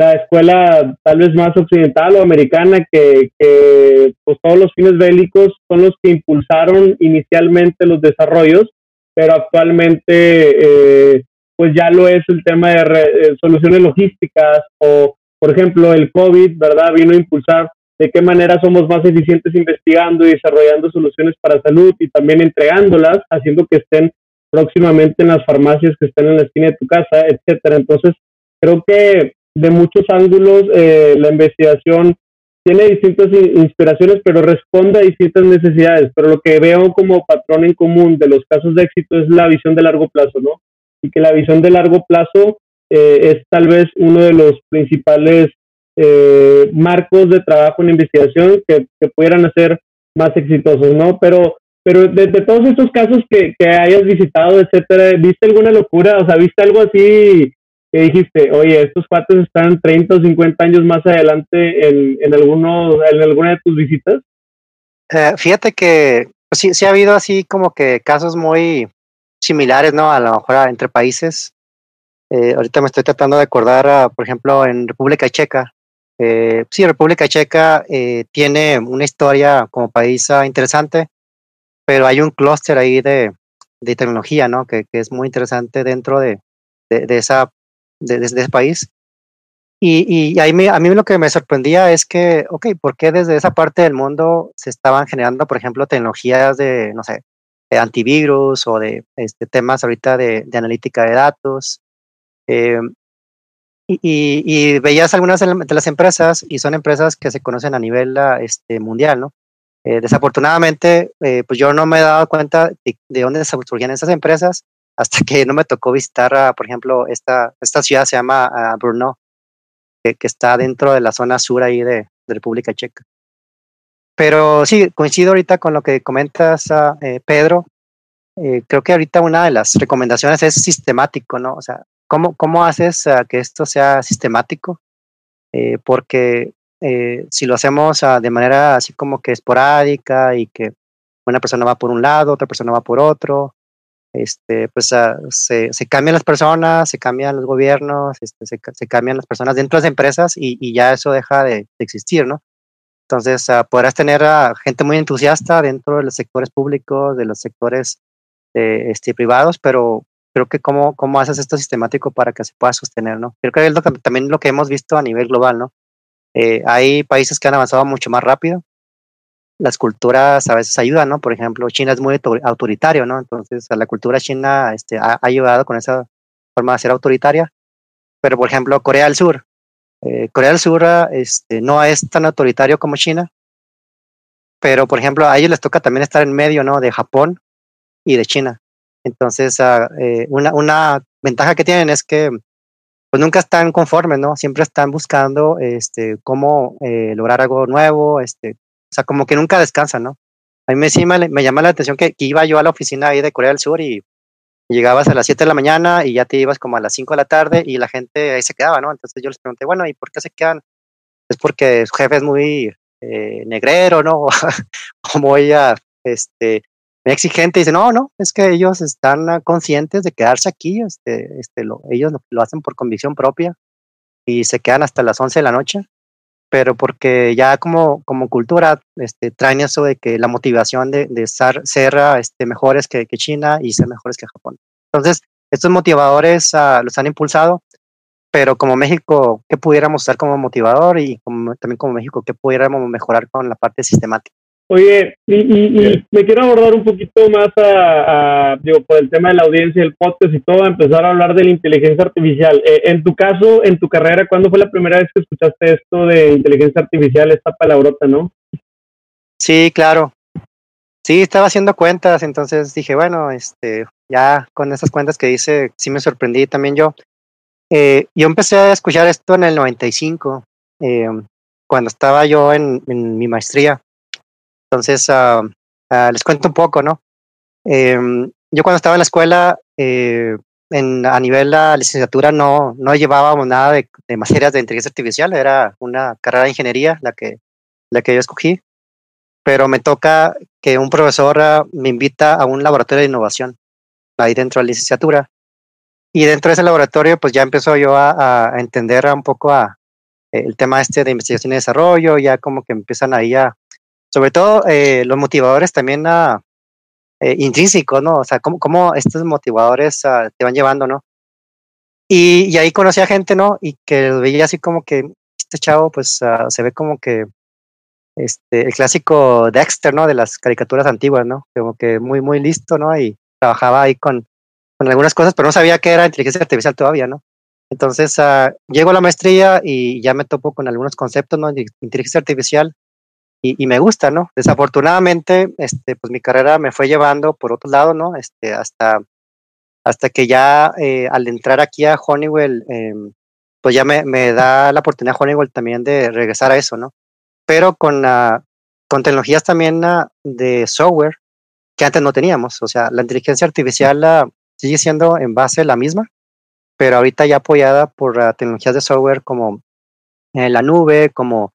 la escuela tal vez más occidental o americana que, que, pues todos los fines bélicos son los que impulsaron inicialmente los desarrollos, pero actualmente eh, pues ya lo es el tema de eh, soluciones logísticas o por ejemplo el COVID, ¿verdad? Vino a impulsar de qué manera somos más eficientes investigando y desarrollando soluciones para salud y también entregándolas, haciendo que estén próximamente en las farmacias que están en la esquina de tu casa, etcétera. Entonces, creo que de muchos ángulos eh, la investigación tiene distintas inspiraciones, pero responde a distintas necesidades. Pero lo que veo como patrón en común de los casos de éxito es la visión de largo plazo, ¿no? Y que la visión de largo plazo eh, es tal vez uno de los principales eh, marcos de trabajo en investigación que, que pudieran hacer más exitosos, ¿no? Pero pero de, todos estos casos que, que, hayas visitado, etcétera, ¿viste alguna locura? O sea, ¿viste algo así que dijiste, oye, estos cuates están 30 o 50 años más adelante en, en, alguno, en alguna de tus visitas? Eh, fíjate que pues sí, sí ha habido así como que casos muy similares, ¿no? A lo mejor entre países. Eh, ahorita me estoy tratando de acordar, por ejemplo, en República Checa. Eh, sí, República Checa eh, tiene una historia como país interesante pero hay un clúster ahí de, de, tecnología, ¿no? Que, que, es muy interesante dentro de, de, esa, de, ese país. Y, y ahí me, a mí lo que me sorprendía es que, ok, ¿por qué desde esa parte del mundo se estaban generando, por ejemplo, tecnologías de, no sé, de antivirus o de este, temas ahorita de, de analítica de datos? Eh, y, y, veías algunas de las empresas y son empresas que se conocen a nivel este, mundial, ¿no? Eh, desafortunadamente, eh, pues yo no me he dado cuenta de, dónde surgían esas empresas hasta que no me tocó visitar, por ejemplo, esta, esta ciudad se llama uh, Brno, que, está dentro de la zona sur ahí de, República Checa. Pero sí, coincido ahorita con lo que comentas, ah, eh, Pedro. creo que ahorita una de las recomendaciones es sistemático, ¿no? O sea, ¿cómo, cómo haces que esto sea sistemático? porque eh, si lo hacemos uh, de manera así como que esporádica y que una persona va por un lado, otra persona va por otro, este, pues uh, se, cambian las personas, se cambian los gobiernos, este, se, cambian las personas dentro de las empresas y, ya eso deja de, existir, ¿no? Entonces podrás tener a gente muy entusiasta dentro de los sectores públicos, de los sectores eh, este, privados, pero creo que cómo, cómo haces esto sistemático para que se pueda sostener, ¿no? Creo que es lo que, también lo que hemos visto a nivel global, ¿no? Eh, hay países que han avanzado mucho más rápido. Las culturas a veces ayudan, ¿no? Por ejemplo, China es muy autoritario, ¿no? Entonces, la cultura china este, ha, ayudado con esa forma de ser autoritaria. Pero, por ejemplo, Corea del Sur. Eh, Corea del Sur este, no es tan autoritario como China, pero, por ejemplo, a ellos les toca también estar en medio, ¿no? De Japón y de China. Entonces, ah, eh, una, una ventaja que tienen es que pues nunca están conformes, ¿no? Siempre están buscando este, cómo eh, lograr algo nuevo, este, o sea, como que nunca descansan, ¿no? A mí me, me llama la atención que, iba yo a la oficina ahí de Corea del Sur y llegabas a las 7 de la mañana y ya te ibas como a las 5 de la tarde y la gente ahí se quedaba, ¿no? Entonces yo les pregunté, bueno, ¿y por qué se quedan? Es porque su jefe es muy eh, negrero, ¿no? <laughs> como ella, este, exigente, dice, no, no, es que ellos están conscientes de quedarse aquí, este, este, lo, ellos lo, hacen por convicción propia y se quedan hasta las 11 de la noche, pero porque ya como, como cultura este, traen eso de que la motivación de, de ser, ser este, mejores que, que, China y ser mejores que Japón. Entonces, estos motivadores uh, los han impulsado pero como México, ¿qué pudiéramos usar como motivador y como, también como México, qué pudiéramos mejorar con la parte sistemática? Oye, y, y, me quiero abordar un poquito más a, digo, por el tema de la audiencia, el podcast y todo, a empezar a hablar de la inteligencia artificial. Eh, en tu caso, en tu carrera, ¿cuándo fue la primera vez que escuchaste esto de inteligencia artificial, esta palabrota, no? Sí, claro. Sí, estaba haciendo cuentas, entonces dije, bueno, este, ya con esas cuentas que hice, sí me sorprendí también yo. Eh, yo empecé a escuchar esto en el 95, eh, cuando estaba yo en, mi maestría. Entonces, uh, uh, les cuento un poco, ¿no? Eh, yo cuando estaba en la escuela, en, a nivel de la licenciatura, no, no llevábamos nada de, de, materias de inteligencia artificial, era una carrera de ingeniería la que, la que yo escogí, pero me toca que un profesor uh, me invita a un laboratorio de innovación ahí dentro de la licenciatura y dentro de ese laboratorio, pues ya empezó yo a, a entender un poco a, el tema este de investigación y desarrollo, ya como que empiezan ahí a, sobre todo eh, los motivadores también a, eh, intrínsecos, ¿no? O sea, cómo, cómo estos motivadores uh, te van llevando, ¿no? Y, y, ahí conocí a gente, ¿no? Y que veía así como que este chavo, pues uh, se ve como que este, el clásico Dexter, ¿no? De las caricaturas antiguas, ¿no? Como que muy, muy listo, ¿no? Y trabajaba ahí con, con algunas cosas, pero no sabía que era inteligencia artificial todavía, ¿no? Entonces, llego a la maestría y ya me topo con algunos conceptos, ¿no? De inteligencia artificial y, me gusta, ¿no? Desafortunadamente, este, pues mi carrera me fue llevando por otro lado, ¿no? Este, hasta, hasta que ya eh, al entrar aquí a Honeywell, eh, pues ya me, me, da la oportunidad Honeywell también de regresar a eso, ¿no? Pero con, uh, con tecnologías también de software que antes no teníamos. O sea, la inteligencia artificial sigue siendo en base la misma, pero ahorita ya apoyada por uh, tecnologías de software como en la nube, como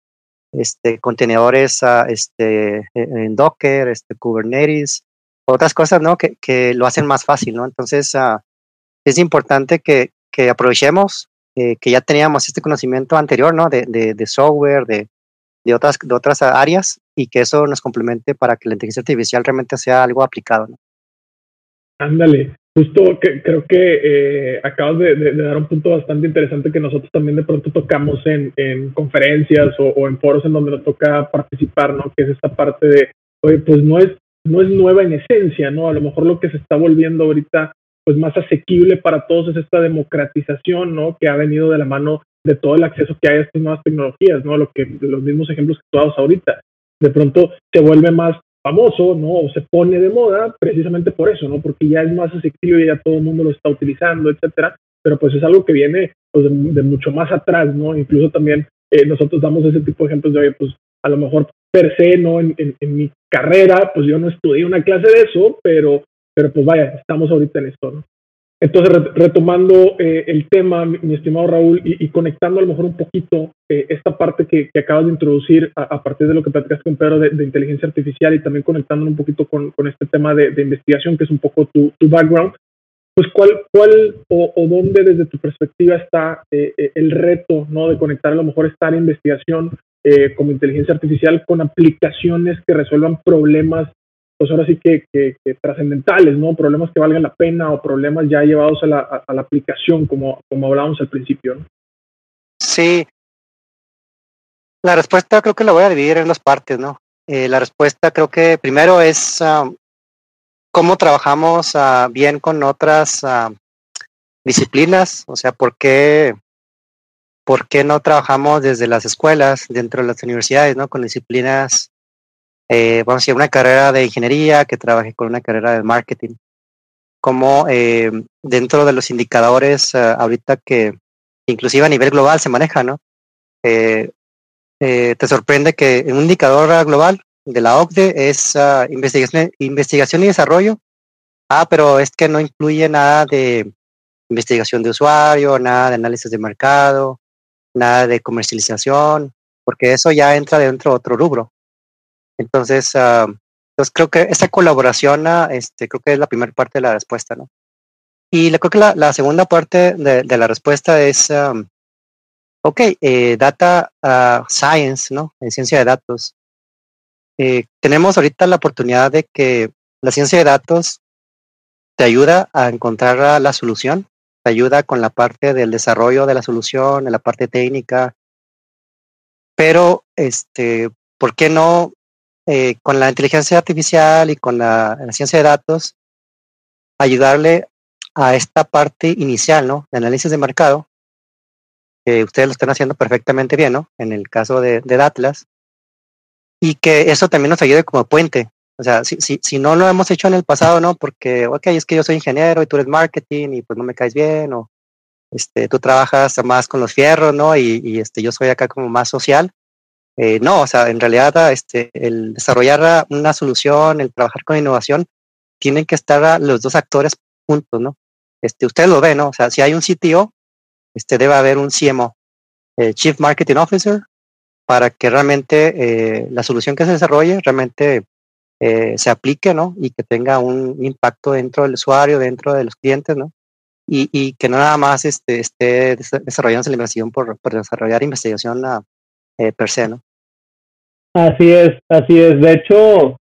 este, contenedores este, e, en Docker, este, Kubernetes, otras cosas, ¿no? Que, que lo hacen más fácil, ¿no? Entonces, uh, es importante que, que aprovechemos eh, que ya teníamos este conocimiento anterior, ¿no? De, de, de software, de, de, otras, de otras áreas y que eso nos complemente para que la inteligencia artificial realmente sea algo aplicado, ¿no? Ándale, Justo que, creo que eh, acabas de, dar un punto bastante interesante que nosotros también de pronto tocamos en, en conferencias o, o, en foros en donde nos toca participar, ¿no? Que es esta parte de, oye, pues no es, no es nueva en esencia, ¿no? A lo mejor lo que se está volviendo ahorita pues más asequible para todos es esta democratización, ¿no? Que ha venido de la mano de todo el acceso que hay a estas nuevas tecnologías, ¿no? Lo que, los mismos ejemplos que tú ahorita. De pronto se vuelve más famoso, ¿no? O se pone de moda precisamente por eso, ¿no? Porque ya es más accesible y ya todo el mundo lo está utilizando, etcétera. Pero pues es algo que viene pues, de, de, mucho más atrás, ¿no? Incluso también eh, nosotros damos ese tipo de ejemplos de, oye, pues a lo mejor per se, ¿no? En, en, en, mi carrera, pues yo no estudié una clase de eso, pero, pero pues vaya, estamos ahorita en esto, ¿no? Entonces, retomando eh, el tema, mi, mi estimado Raúl, y, y, conectando a lo mejor un poquito eh, esta parte que, que, acabas de introducir a, a, partir de lo que platicaste con Pedro de, de, inteligencia artificial y también conectándolo un poquito con, con este tema de, de, investigación, que es un poco tu, tu background, pues cuál, cuál o, o, dónde desde tu perspectiva está eh, eh el reto ¿no? de conectar a lo mejor esta investigación eh, como inteligencia artificial con aplicaciones que resuelvan problemas pues ahora sí que, que, que, trascendentales, ¿no? Problemas que valgan la pena o problemas ya llevados a la, a, la aplicación, como, como hablábamos al principio, ¿no? Sí. La respuesta creo que la voy a dividir en dos partes, ¿no? Eh, la respuesta creo que primero es uh, cómo trabajamos uh, bien con otras uh, disciplinas, o sea, por qué, por qué no trabajamos desde las escuelas, dentro de las universidades, ¿no? Con disciplinas eh, vamos a decir, una carrera de ingeniería que trabaje con una carrera de marketing. Como eh, dentro de los indicadores uh, ahorita que inclusive a nivel global se maneja, ¿no? Eh, eh, te sorprende que un indicador global de la OCDE es uh, investigación, investigación y desarrollo. Ah, pero es que no incluye nada de investigación de usuario, nada de análisis de mercado, nada de comercialización, porque eso ya entra dentro de otro rubro. Entonces, uh, entonces creo que esa colaboración, uh, este, creo que es la primera parte de la respuesta, ¿no? Y creo que la, la segunda parte de, de, la respuesta es, um, ok, eh, data science, ¿no? En ciencia de datos. Eh, tenemos ahorita la oportunidad de que la ciencia de datos te ayuda a encontrar la solución, te ayuda con la parte del desarrollo de la solución, en la parte técnica, pero este, ¿por qué no eh, con la inteligencia artificial y con la, ciencia de datos ayudarle a esta parte inicial, ¿no? De análisis de mercado, que ustedes lo están haciendo perfectamente bien, ¿no? En el caso de, de Atlas, y que eso también nos ayude como puente. O sea, si, si, si no lo hemos hecho en el pasado, ¿no? Porque, ok, es que yo soy ingeniero y tú eres marketing y pues no me caes bien, o este, tú trabajas más con los fierros, ¿no? Y, y este, yo soy acá como más social. Eh, no, o sea, en realidad este, el desarrollar una solución, el trabajar con innovación, tienen que estar los dos actores juntos, ¿no? Este, ustedes lo ven, ¿no? O sea, si hay un CTO, este, debe haber un CMO, eh, Chief Marketing Officer, para que realmente eh, la solución que se desarrolle realmente se aplique, ¿no? Y que tenga un impacto dentro del usuario, dentro de los clientes, ¿no? Y, y que no nada más este, esté desarrollándose la investigación por, por desarrollar investigación eh, per se, ¿no? Así es, así es. De hecho,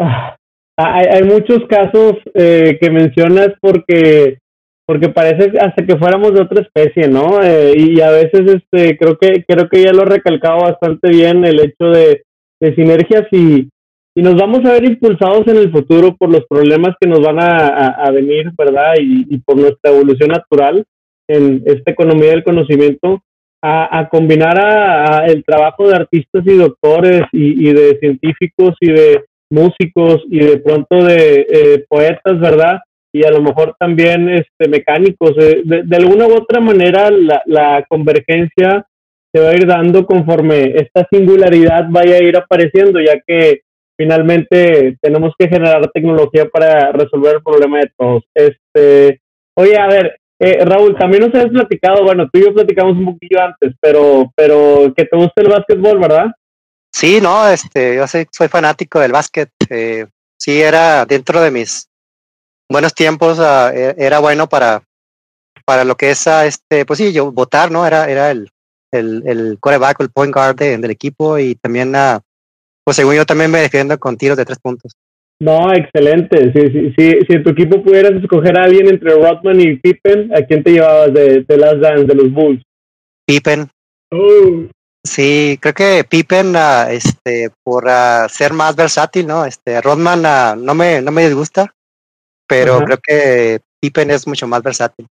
ah, hay, muchos casos eh, que mencionas porque porque parece hasta que fuéramos de otra especie, ¿no? Eh, y a veces este creo que creo que ya lo he recalcado bastante bien el hecho de, de sinergias y, y nos vamos a ver impulsados en el futuro por los problemas que nos van a venir, ¿verdad? Y, y, por nuestra evolución natural en esta economía del conocimiento, a, combinar a, el trabajo de artistas y doctores y, de científicos y de músicos y de pronto de eh, poetas, ¿verdad? y a lo mejor también este, mecánicos. De, de, alguna u otra manera, la, la, convergencia se va a ir dando conforme esta singularidad vaya a ir apareciendo, ya que finalmente tenemos que generar tecnología para resolver el problema de todos. Este, oye, a ver, eh, Raúl, también nos has platicado, bueno, tú y yo platicamos un poquillo antes, pero, pero que te gusta el básquetbol, ¿verdad? Sí, no, este, yo soy, soy fanático del básquet. Eh, sí, era dentro de mis buenos tiempos uh, era bueno para, para lo que es, uh, este, pues sí, yo votar, ¿no? Era, era el, el, el coreback, el point guard de, del equipo y también, uh, pues según yo también me defiendo con tiros de tres puntos. No, excelente. Si, si, si, si en tu equipo pudieras escoger a alguien entre Rodman y Pippen, ¿a quién te llevabas de, de las Dance, de los Bulls? Pippen. Oh. Sí, creo que Pippen, uh, este, por uh, ser más versátil, ¿no? Este, Rodman uh, no me, no me disgusta, pero creo que Pippen es mucho más versátil.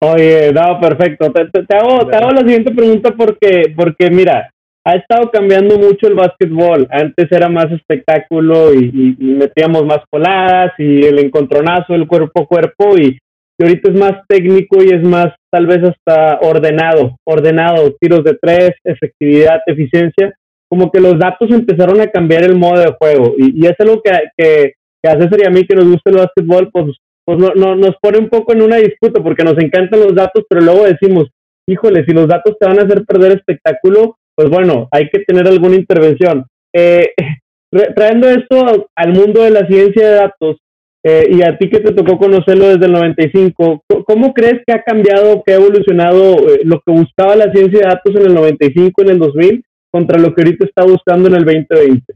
Oye, no, perfecto. Te, te, te, hago, te hago la siguiente pregunta porque, porque mira, ha estado cambiando mucho el básquetbol. Antes era más espectáculo y, y, y, metíamos más coladas y el encontronazo, el cuerpo a cuerpo y, y, ahorita es más técnico y es más tal vez hasta ordenado, ordenado, tiros de tres, efectividad, eficiencia. Como que los datos empezaron a cambiar el modo de juego y, es algo que, que que a César y a mí que nos gusta el básquetbol, pues, pues no, no, nos pone un poco en una disputa porque nos encantan los datos, pero luego decimos, híjole, si los datos te van a hacer perder espectáculo, pues bueno, hay que tener alguna intervención. Eh, <laughs> trayendo esto al mundo de la ciencia de datos, eh, y a ti que te tocó conocerlo desde el 95, ¿cómo crees que ha cambiado, que ha evolucionado eh, lo que buscaba la ciencia de datos en el 95, en el 2000, contra lo que ahorita está buscando en el 2020?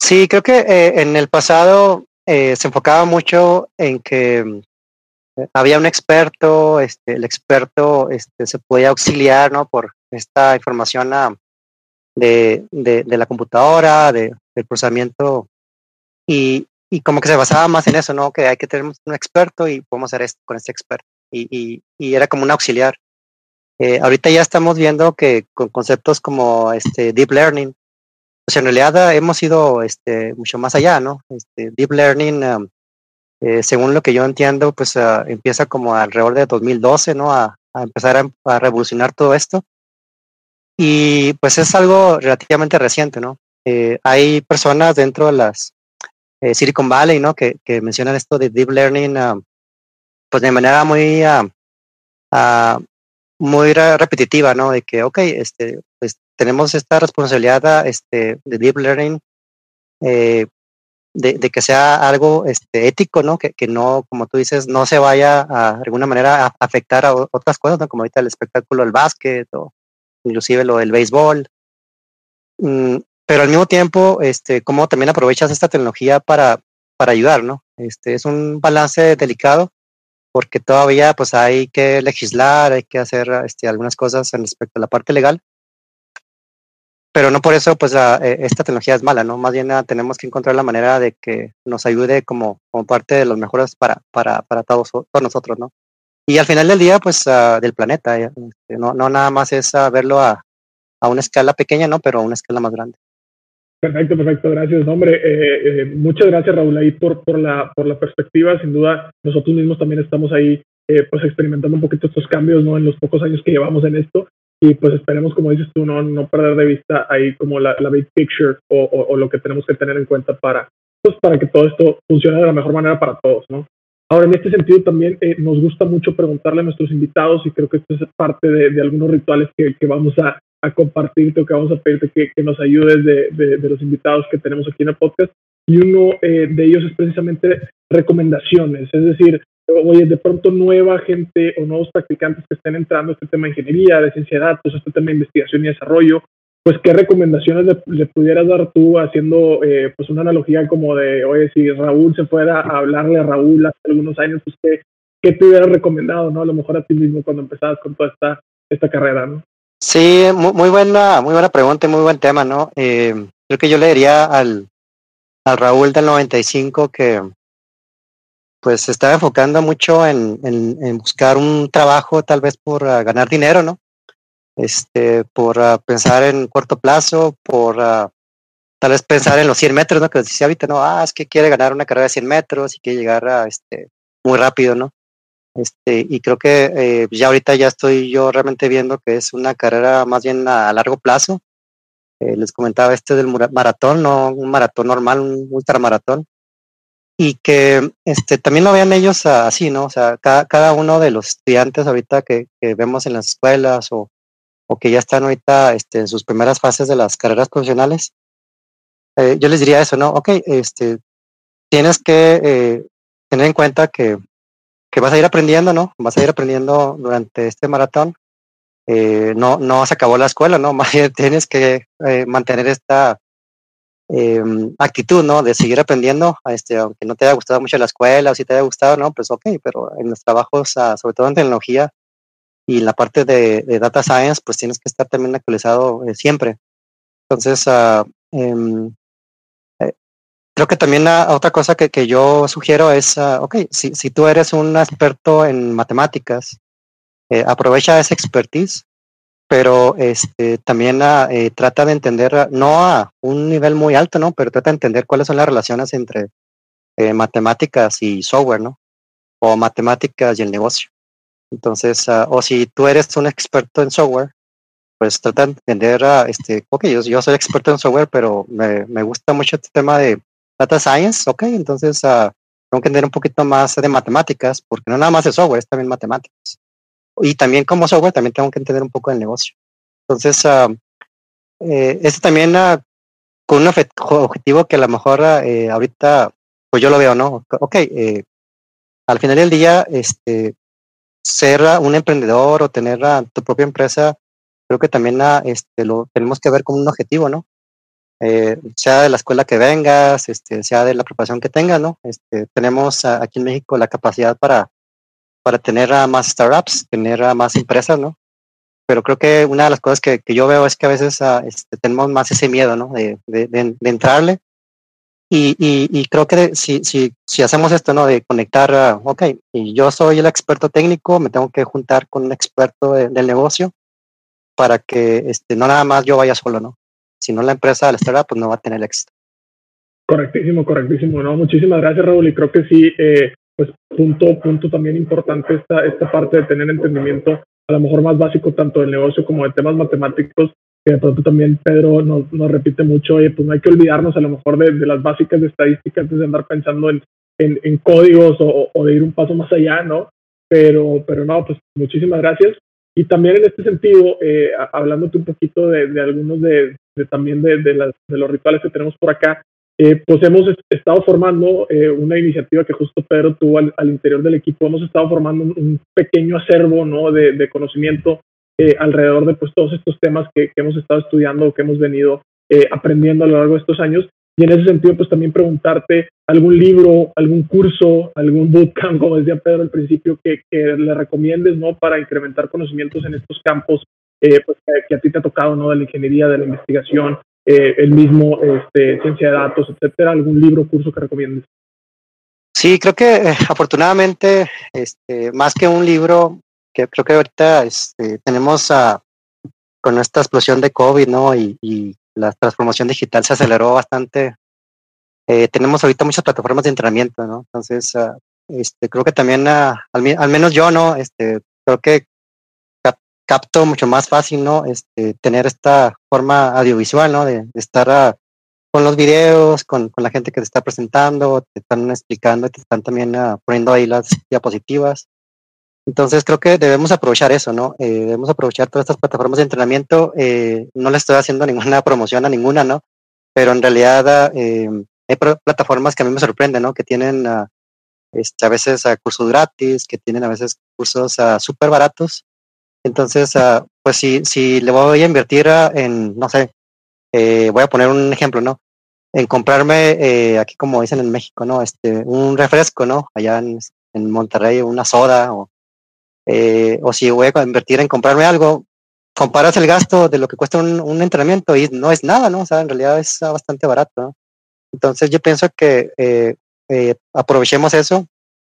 Sí, creo que eh, en el pasado se enfocaba mucho en que había un experto, este, el experto este, se podía auxiliar ¿no? por esta información uh, de, de, la computadora, de, del procesamiento, y, y, como que se basaba más en eso, ¿no? que hay que tener un experto y podemos hacer esto con este experto, y, y, y era como un auxiliar. Eh, ahorita ya estamos viendo que con conceptos como este deep learning, pues en realidad hemos ido este, mucho más allá, ¿no? Este, deep learning, um, eh, según lo que yo entiendo, pues uh, empieza como alrededor de 2012, ¿no? A, a empezar a, revolucionar todo esto. Y pues es algo relativamente reciente, ¿no? Eh, hay personas dentro de las eh, Silicon Valley, ¿no? Que, que, mencionan esto de deep learning, uh, pues de manera muy, uh, muy repetitiva, ¿no? De que, ok, este, pues tenemos esta responsabilidad este, de deep learning, eh, de, que sea algo este, ético, ¿no? Que, que, no, como tú dices, no se vaya a, de alguna manera a afectar a otras cosas, ¿no? Como ahorita el espectáculo del básquet o inclusive lo del béisbol. Mm, pero al mismo tiempo, este, cómo también aprovechas esta tecnología para, para ayudar, ¿no? Este, es un balance delicado porque todavía pues hay que legislar, hay que hacer este, algunas cosas en respecto a la parte legal, pero no por eso pues eh, esta tecnología es mala, ¿no? Más bien ah, tenemos que encontrar la manera de que nos ayude como, como parte de los mejores para, para, para todos, todos nosotros, ¿no? Y al final del día, pues uh, del planeta, este, no, no nada más es verlo a, a una escala pequeña, ¿no? Pero a una escala más grande. Perfecto, perfecto, gracias. hombre, eh, eh, muchas gracias Raúl ahí por, por, la, por la perspectiva. Sin duda, nosotros mismos también estamos ahí eh, pues experimentando un poquito estos cambios ¿no? en los pocos años que llevamos en esto y pues esperemos, como dices tú, no, no perder de vista ahí como la, la big picture o, o, lo que tenemos que tener en cuenta para, pues, para que todo esto funcione de la mejor manera para todos. ¿no? Ahora, en este sentido también nos gusta mucho preguntarle a nuestros invitados y creo que esto es parte de, de algunos rituales que, que vamos a, a compartirte o que vamos a pedirte que, que nos ayudes de, de, los invitados que tenemos aquí en el podcast. Y uno eh, de ellos es precisamente recomendaciones, es decir, oye, de pronto nueva gente o nuevos practicantes que estén entrando a este tema de ingeniería, de ciencia de datos, este tema de investigación y desarrollo, pues qué recomendaciones le, pudieras dar tú haciendo eh, pues una analogía como de, oye, si Raúl se fuera a hablarle a Raúl hace algunos años, pues qué, te hubieras recomendado, ¿no? A lo mejor a ti mismo cuando empezabas con toda esta, esta carrera, ¿no? Sí, muy, buena, muy buena pregunta y muy buen tema, ¿no? Eh, creo que yo le diría al, al Raúl del 95 que pues se estaba enfocando mucho en, en, buscar un trabajo tal vez por uh, ganar dinero, ¿no? Este, por uh, pensar en corto plazo, por uh, tal vez pensar en los 100 metros, ¿no? Que decía ahorita, no, ah, es que quiere ganar una carrera de 100 metros y quiere llegar a, este, muy rápido, ¿no? Este, y creo que eh, ya ahorita ya estoy yo realmente viendo que es una carrera más bien a, largo plazo. Eh, les comentaba este del maratón, no un maratón normal, un ultramaratón. Y que este, también lo vean ellos así, ¿no? O sea, cada, cada uno de los estudiantes ahorita que, que vemos en las escuelas o, o, que ya están ahorita este, en sus primeras fases de las carreras profesionales, eh, yo les diría eso, ¿no? Ok, este, tienes que tener en cuenta que que vas a ir aprendiendo, ¿no? Vas a ir aprendiendo durante este maratón. Eh, no, no se acabó la escuela, ¿no? <laughs> Más bien tienes que eh, mantener esta eh, actitud, ¿no? De seguir aprendiendo, este, aunque no te haya gustado mucho la escuela o si te haya gustado, ¿no? Pues ok, pero en los trabajos, ah, sobre todo en tecnología y la parte de, de, data science, pues tienes que estar también actualizado eh, siempre. Entonces, uh, Creo que también otra cosa que, que, yo sugiero es, uh, ok, si, si, tú eres un experto en matemáticas, eh, aprovecha esa expertise, pero este, también trata de entender, no a un nivel muy alto, ¿no? Pero trata de entender cuáles son las relaciones entre matemáticas y software, ¿no? O matemáticas y el negocio. Entonces, o si tú eres un experto en software, pues trata de entender, este, ok, yo, yo soy experto en software, pero me, me gusta mucho este tema de Data Science, ok, entonces uh, tengo que entender un poquito más de matemáticas, porque no nada más es software, es también matemáticas. Y también como software, también tengo que entender un poco del negocio. Entonces, uh, este también uh, con un objetivo que a lo mejor eh, ahorita, pues yo lo veo, ¿no? Ok, eh, al final del día, este, ser un emprendedor o tener tu propia empresa, creo que también este, lo tenemos que ver como un objetivo, ¿no? eh, sea de la escuela que vengas, este, sea de la preparación que tengas, ¿no? Este, tenemos aquí en México la capacidad para, para tener a más startups, tener a más empresas, ¿no? Pero creo que una de las cosas que, yo veo es que a veces uh, este, tenemos más ese miedo, ¿no? De, de, de, de entrarle. Y, y, y, creo que si, si, si hacemos esto, ¿no? De conectar, ok, y yo soy el experto técnico, me tengo que juntar con un experto del negocio para que este, no nada más yo vaya solo, ¿no? si no la empresa, la startup, pues no va a tener éxito. Correctísimo, correctísimo. No, muchísimas gracias, Raúl. Y creo que sí, eh, pues punto, punto también importante esta, esta parte de tener entendimiento, a lo mejor más básico tanto del negocio como de temas matemáticos, que de pronto también Pedro nos, nos repite mucho, oye, pues no hay que olvidarnos a lo mejor de, de las básicas de estadística antes de andar pensando en, en, en códigos o, o, de ir un paso más allá, ¿no? Pero, pero no, pues muchísimas gracias. Y también en este sentido, eh, hablándote un poquito de, algunos de, también de, de, las, de los rituales que tenemos por acá, eh, pues hemos estado formando eh, una iniciativa que justo Pedro tuvo al, interior del equipo. Hemos estado formando un, pequeño acervo ¿no? de, conocimiento eh, alrededor de pues, todos estos temas que, hemos estado estudiando o que hemos venido aprendiendo a lo largo de estos años. Y en ese sentido, pues también preguntarte algún libro, algún curso, algún bootcamp, como decía Pedro al principio, que, le recomiendes ¿no? para incrementar conocimientos en estos campos pues, que, a ti te ha tocado, ¿no? de la ingeniería, de la investigación, eh, el mismo este, ciencia de datos, etcétera? ¿Algún libro, curso que recomiendes? Sí, creo que eh, afortunadamente, este, más que un libro, creo que ahorita este, tenemos a, con esta explosión de COVID, ¿no? Y, la transformación digital se aceleró bastante. Eh, tenemos ahorita muchas plataformas de entrenamiento, ¿no? Entonces, este, creo que también, ah, al, menos yo, ¿no? Este, creo que capto mucho más fácil, ¿no? Este, tener esta forma audiovisual, ¿no? De, estar ah, con los videos, con, con, la gente que te está presentando, te están explicando, te están también uh, poniendo ahí las diapositivas. Entonces creo que debemos aprovechar eso, ¿no? Eh, debemos aprovechar todas estas plataformas de entrenamiento. Eh, no le estoy haciendo <laughs> ninguna promoción a ninguna, ¿no? Pero en realidad eh, hay plataformas que a mí me sorprenden, ¿no? Que tienen este, a veces cursos gratis, que tienen a veces cursos súper baratos entonces, uh, pues si, si le voy a invertir en, no sé, eh, voy a poner un ejemplo, ¿no? En comprarme, eh, aquí como dicen en México, ¿no? Este, un refresco, ¿no? Allá en, en Monterrey, una soda, o, eh, o si voy a invertir en comprarme algo, comparas el gasto de lo que cuesta un, un, entrenamiento y no es nada, ¿no? O sea, en realidad es bastante barato, ¿no? Entonces yo pienso que eh, eh, aprovechemos eso,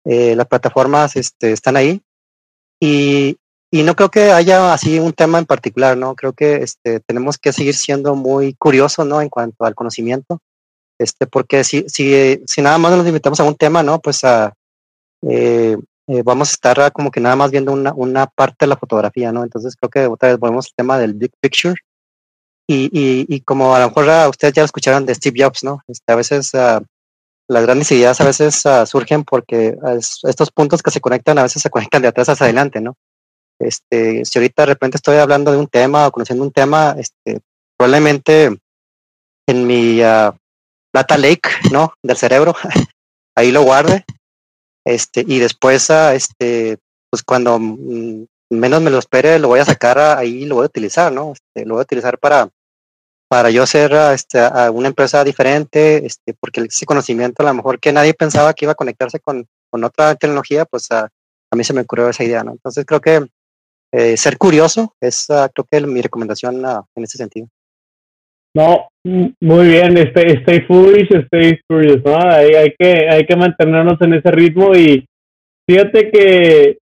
eh, las plataformas este, están ahí y, y no creo que haya así un tema en particular, ¿no? Creo que este, tenemos que seguir siendo muy curiosos, ¿no? En cuanto al conocimiento, este, porque si, si, si nada más nos limitamos a un tema, ¿no? Pues a, eh, eh, vamos a estar como que nada más viendo una, una parte de la fotografía, ¿no? Entonces creo que otra vez volvemos al tema del big picture. Y, y, y como a lo mejor ustedes ya lo escucharon de Steve Jobs, ¿no? Este, a veces uh, las grandes ideas a veces uh, surgen porque estos puntos que se conectan a veces se conectan de atrás hacia adelante, ¿no? Este, si ahorita de repente estoy hablando de un tema o conociendo un tema, este, probablemente en mi uh, data lake, ¿no? Del cerebro, <laughs> ahí lo guarde, este, y después, uh, este, pues cuando mm, menos me lo espere, lo voy a sacar ahí, lo voy a utilizar, ¿no? Este, lo voy a utilizar para, para yo ser este, a una empresa diferente, este, porque ese conocimiento a lo mejor que nadie pensaba que iba a conectarse con, con otra tecnología, pues a, a mí se me ocurrió esa idea, ¿no? Entonces creo que eh, ser curioso es uh, creo que mi recomendación uh, en ese sentido. No, muy bien, stay, stay foolish, stay curious, ¿no? Hay, hay, que, hay que mantenernos en ese ritmo y fíjate que,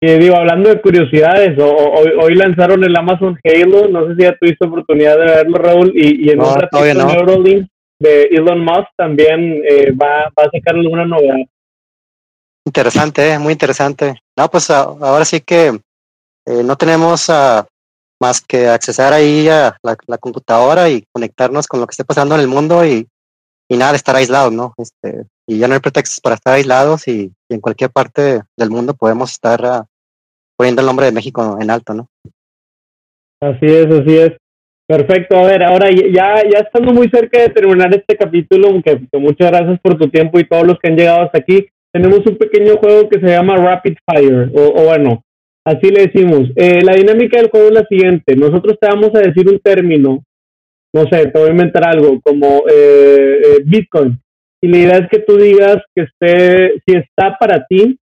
que digo, hablando de curiosidades, hoy, hoy, lanzaron el Amazon Halo, no sé si ya tuviste oportunidad de verlo, Raúl, y, y en no, ratito no. Neuralink de Elon Musk también eh, va, va a sacar alguna novedad. Interesante, eh, muy interesante. No, pues ahora sí que eh, no tenemos uh, más que accesar ahí a la, computadora y conectarnos con lo que esté pasando en el mundo y, y nada estar aislados, ¿no? Este, y ya no hay pretextos para estar aislados y, en cualquier parte del mundo podemos estar uh, poniendo el nombre de México en alto, ¿no? Así es, así es. Perfecto, a ver, ahora ya, ya estando muy cerca de terminar este capítulo, que, que muchas gracias por tu tiempo y todos los que han llegado hasta aquí, tenemos un pequeño juego que se llama Rapid Fire, o, o bueno, Así le decimos. Eh, la dinámica del juego es la siguiente. Nosotros te vamos a decir un término, no sé, te voy a inventar algo como eh, eh, Bitcoin. Y la idea es que tú digas que esté, si está para ti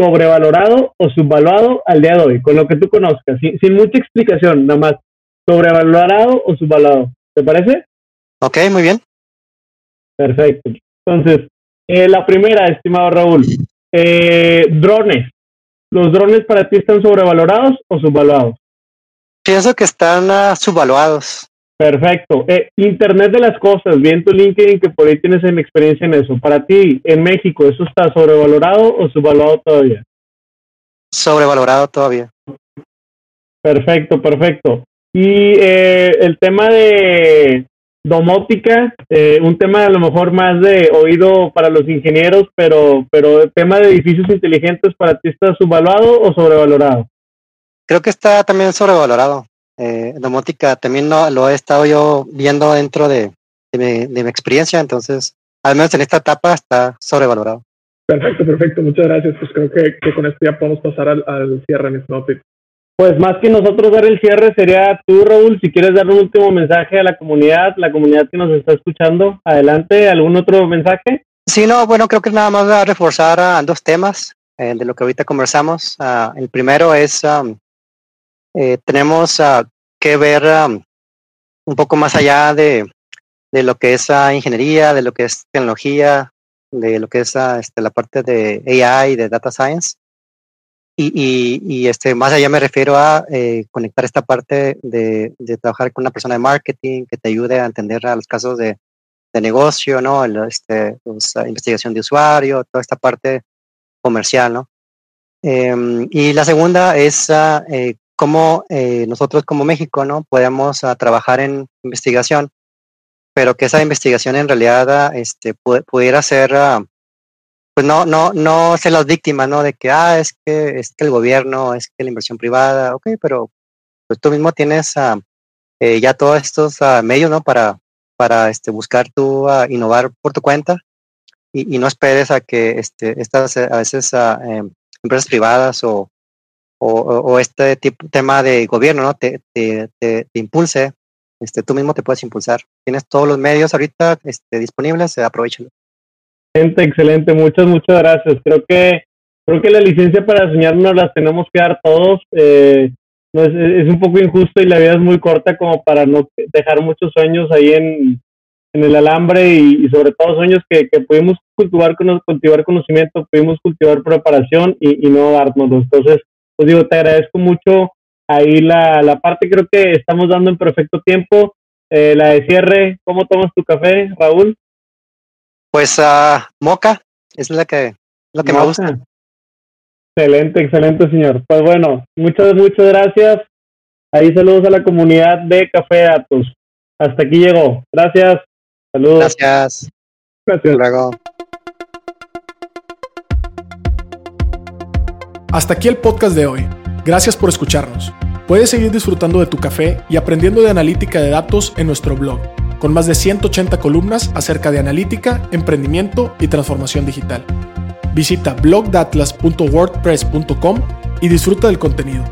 sobrevalorado o subvaluado al día de hoy, con lo que tú conozcas, sin, sin mucha explicación, nada más. Sobrevalorado o subvaluado. ¿Te parece? Ok, muy bien. Perfecto. Entonces, la primera, estimado Raúl, drones. ¿Los drones para ti están sobrevalorados o subvaluados? Pienso que están uh, subvaluados. Perfecto. Eh, Internet de las cosas, bien tu LinkedIn que por ahí tienes experiencia en eso. Para ti, en México, ¿eso está sobrevalorado o subvaluado todavía? Sobrevalorado todavía. Perfecto, perfecto. Y eh, el tema de domótica, eh, un tema a lo mejor más de oído para los ingenieros, pero, pero el tema de edificios inteligentes para ti está subvaluado o sobrevalorado? creo que está también sobrevalorado. Eh, domótica también no, lo he estado yo viendo dentro de, de, mi, experiencia, entonces, al menos en esta etapa está sobrevalorado. Perfecto, perfecto, muchas gracias. Pues creo que, con esto ya podemos pasar al, al cierre, mi Pues más que nosotros dar el cierre, sería tú, Raúl, si quieres dar un último mensaje a la comunidad, la comunidad que nos está escuchando. Adelante, ¿algún otro mensaje? Sí, no, bueno, creo que nada más a reforzar dos temas eh, de lo que ahorita conversamos. Ah, el primero es, eh, tenemos uh, que ver un poco más allá de, de lo que es ingeniería, de lo que es tecnología, de lo que es este, la parte de AI, de data science. Y, y, y, este, más allá me refiero a eh, conectar esta parte de, de, trabajar con una persona de marketing que te ayude a entender a los casos de, de negocio, ¿no? El, este, pues, investigación de usuario, toda esta parte comercial, ¿no? Em, y la segunda es uh, eh, cómo eh, nosotros como México, ¿no? Podemos uh, trabajar en investigación, pero que esa investigación en realidad uh, este, pudiera ser, pues no, no, no ser las víctimas, ¿no? De que, ah, es que, es que el gobierno, es que la inversión privada, ok, pero pues tú mismo tienes eh, ya todos estos medios, ¿no? Para, para este, buscar tú innovar por tu cuenta y, no esperes a que este, estas a veces em, empresas privadas o, o, este tipo, tema de gobierno ¿no? te, te, te, impulse, este, tú mismo te puedes impulsar. Tienes todos los medios ahorita este, disponibles, aprovechalo. Excelente, excelente, muchas, muchas gracias. Creo que creo que la licencia para soñarnos las tenemos que dar todos. Eh, no es, es, un poco injusto y la vida es muy corta como para no dejar muchos sueños ahí en, en el alambre y, sobre todo sueños que, que pudimos cultivar, cultivar conocimiento, pudimos cultivar preparación y, y no dárnoslo. Entonces, pues digo, te agradezco mucho ahí la, la parte, creo que estamos dando en perfecto tiempo. Eh, la de cierre, ¿cómo tomas tu café, Raúl? Pues uh, moca, es la que, lo que me gusta. Excelente, excelente, señor. Pues bueno, muchas, muchas gracias. Ahí saludos a la comunidad de Café Datos. Hasta aquí llegó. Gracias. Saludos. Gracias. Gracias. Luego. Hasta aquí el podcast de hoy. Gracias por escucharnos. Puedes seguir disfrutando de tu café y aprendiendo de analítica de datos en nuestro blog, con más de 180 columnas acerca de analítica, emprendimiento y transformación digital. Visita blogdatlas.wordpress.com y disfruta del contenido.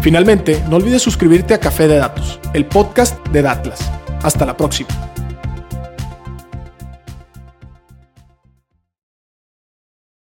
Finalmente, no olvides suscribirte a Café de Datos, el podcast de Datlas. Hasta la próxima.